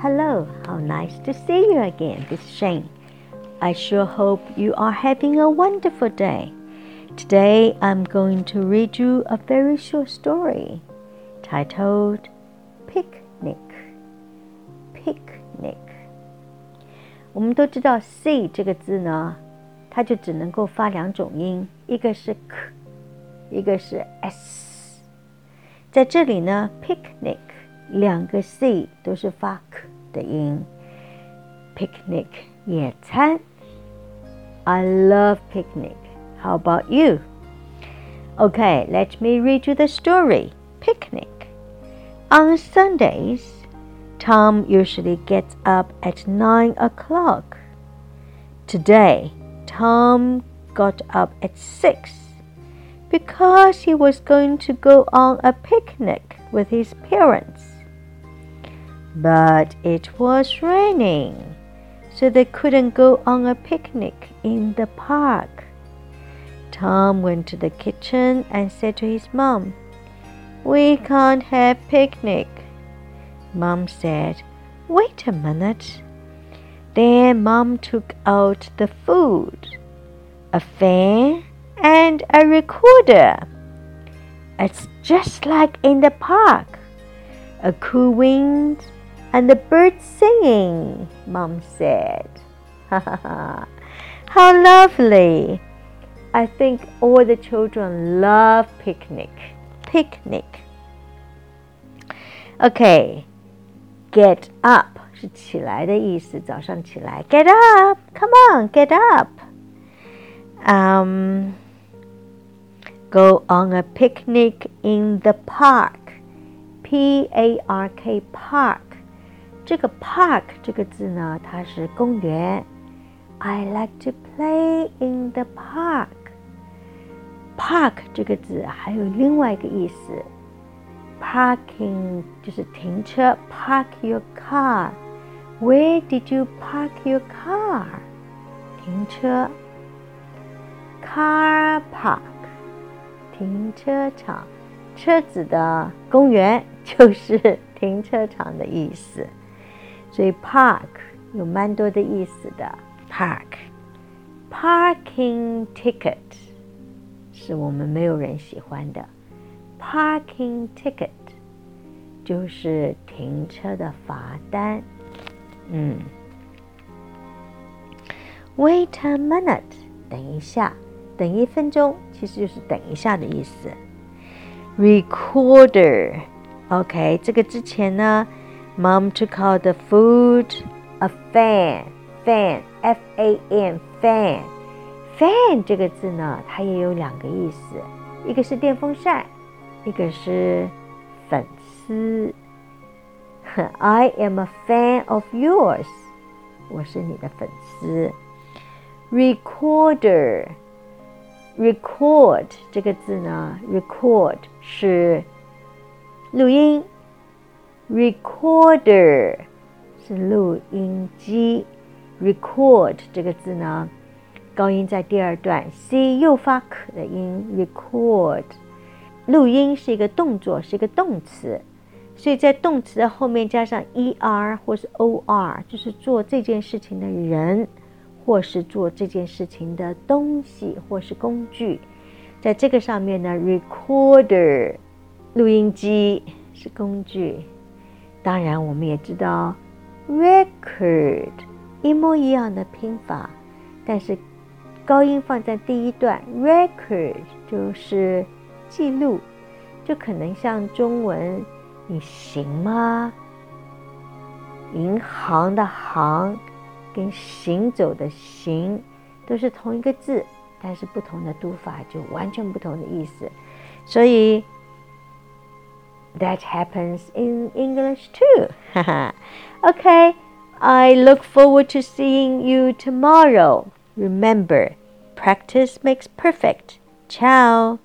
Hello, how nice to see you again. This is Shane. I sure hope you are having a wonderful day. Today I'm going to read you a very short story titled Picnic. Picnic. 我们都知道 “c” 这个字呢，它就只能够发两种音，一个是 k，一个是 s。在这里呢，picnic 两个 c 都是发 k 的音。picnic 野餐。I love picnic. How about you? Okay, let me read you the story. Picnic. On Sundays, Tom usually gets up at nine o'clock. Today, Tom got up at six because he was going to go on a picnic with his parents. But it was raining, so they couldn't go on a picnic in the park. Tom went to the kitchen and said to his mom, We can't have picnic. Mom said, Wait a minute. Then Mom took out the food, a fan, and a recorder. It's just like in the park. A cool wind and the birds singing, Mom said. How lovely! I think all the children love picnic. Picnic. Okay, get up 是起来的意思，早上起来。Get up, come on, get up. Um, go on a picnic in the park. P A R K park 这个 park 这个字呢，它是公园。I like to play in the park. Park 这个字还有另外一个意思，parking 就是停车。Park your car. Where did you park your car? 停车。Car park 停车场，车子的公园就是停车场的意思。 所以 park 有蛮多的意思的。park，parking ticket 是我们没有人喜欢的。parking ticket 就是停车的罚单。嗯，wait a minute，等一下，等一分钟，其实就是等一下的意思。recorder，OK，这个之前呢。 Mom took out the food, a fan, fan, F A N, fan. Fan 这个字呢，它也有两个意思，一个是电风扇，一个是粉丝。I am a fan of yours，我是你的粉丝。Recorder, record 这个字呢，record 是录音。 Recorder 是录音机，record 这个字呢，高音在第二段，c 又发可的音。Record 录音是一个动作，是一个动词，所以在动词的后面加上 er 或是 or，就是做这件事情的人，或是做这件事情的东西或是工具。在这个上面呢，recorder 录音机是工具。当然，我们也知道，record 一模一样的拼法，但是高音放在第一段，record 就是记录，就可能像中文“你行吗”？银行的“行”跟行走的“行”都是同一个字，但是不同的读法就完全不同的意思，所以。That happens in English too. okay, I look forward to seeing you tomorrow. Remember, practice makes perfect. Ciao.